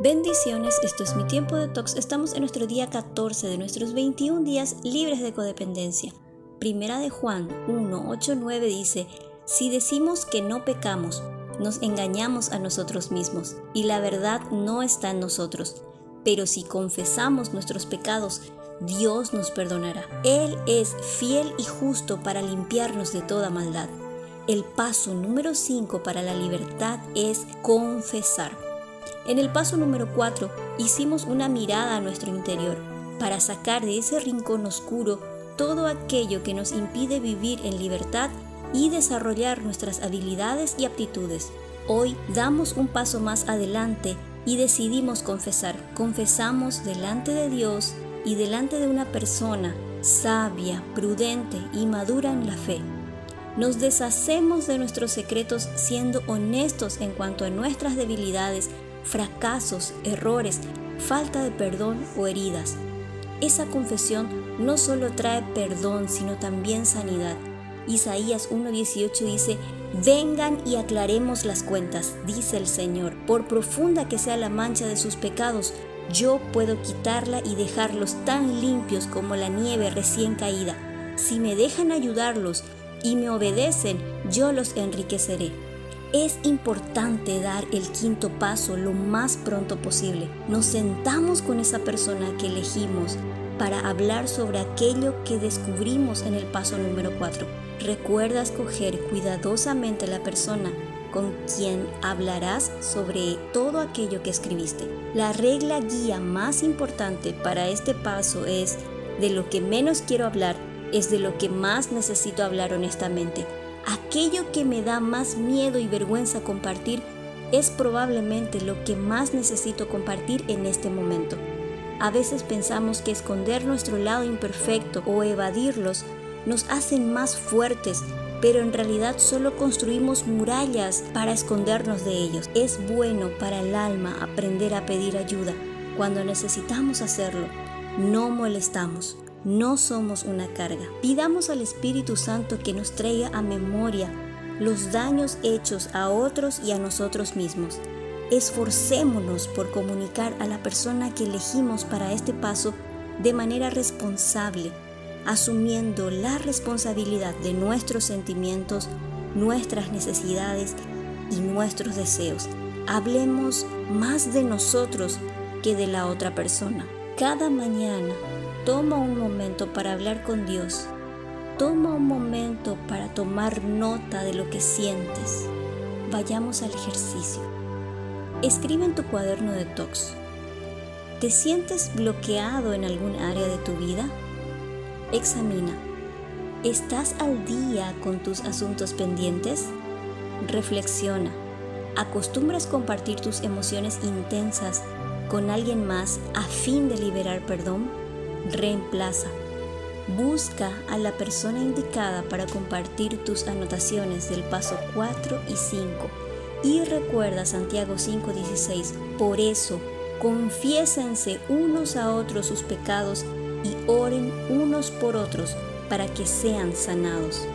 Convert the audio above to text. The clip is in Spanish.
Bendiciones, esto es mi tiempo de tox. Estamos en nuestro día 14 de nuestros 21 días libres de codependencia. Primera de Juan 1, 8, 9 dice, si decimos que no pecamos, nos engañamos a nosotros mismos y la verdad no está en nosotros. Pero si confesamos nuestros pecados, Dios nos perdonará. Él es fiel y justo para limpiarnos de toda maldad. El paso número 5 para la libertad es confesar. En el paso número 4 hicimos una mirada a nuestro interior para sacar de ese rincón oscuro todo aquello que nos impide vivir en libertad y desarrollar nuestras habilidades y aptitudes. Hoy damos un paso más adelante y decidimos confesar. Confesamos delante de Dios y delante de una persona sabia, prudente y madura en la fe. Nos deshacemos de nuestros secretos siendo honestos en cuanto a nuestras debilidades fracasos, errores, falta de perdón o heridas. Esa confesión no solo trae perdón, sino también sanidad. Isaías 1.18 dice, Vengan y aclaremos las cuentas, dice el Señor. Por profunda que sea la mancha de sus pecados, yo puedo quitarla y dejarlos tan limpios como la nieve recién caída. Si me dejan ayudarlos y me obedecen, yo los enriqueceré. Es importante dar el quinto paso lo más pronto posible. Nos sentamos con esa persona que elegimos para hablar sobre aquello que descubrimos en el paso número 4. Recuerda escoger cuidadosamente la persona con quien hablarás sobre todo aquello que escribiste. La regla guía más importante para este paso es de lo que menos quiero hablar es de lo que más necesito hablar honestamente aquello que me da más miedo y vergüenza compartir es probablemente lo que más necesito compartir en este momento. A veces pensamos que esconder nuestro lado imperfecto o evadirlos nos hacen más fuertes, pero en realidad solo construimos murallas para escondernos de ellos. Es bueno para el alma aprender a pedir ayuda. Cuando necesitamos hacerlo, no molestamos, no somos una carga. Pidamos al Espíritu Santo que nos traiga a memoria los daños hechos a otros y a nosotros mismos. Esforcémonos por comunicar a la persona que elegimos para este paso de manera responsable, asumiendo la responsabilidad de nuestros sentimientos, nuestras necesidades y nuestros deseos. Hablemos más de nosotros que de la otra persona. Cada mañana Toma un momento para hablar con Dios. Toma un momento para tomar nota de lo que sientes. Vayamos al ejercicio. Escribe en tu cuaderno de tox. ¿Te sientes bloqueado en algún área de tu vida? Examina. ¿Estás al día con tus asuntos pendientes? Reflexiona. ¿Acostumbras compartir tus emociones intensas con alguien más a fin de liberar perdón? Reemplaza. Busca a la persona indicada para compartir tus anotaciones del paso 4 y 5. Y recuerda Santiago 5:16, por eso, confiésense unos a otros sus pecados y oren unos por otros para que sean sanados.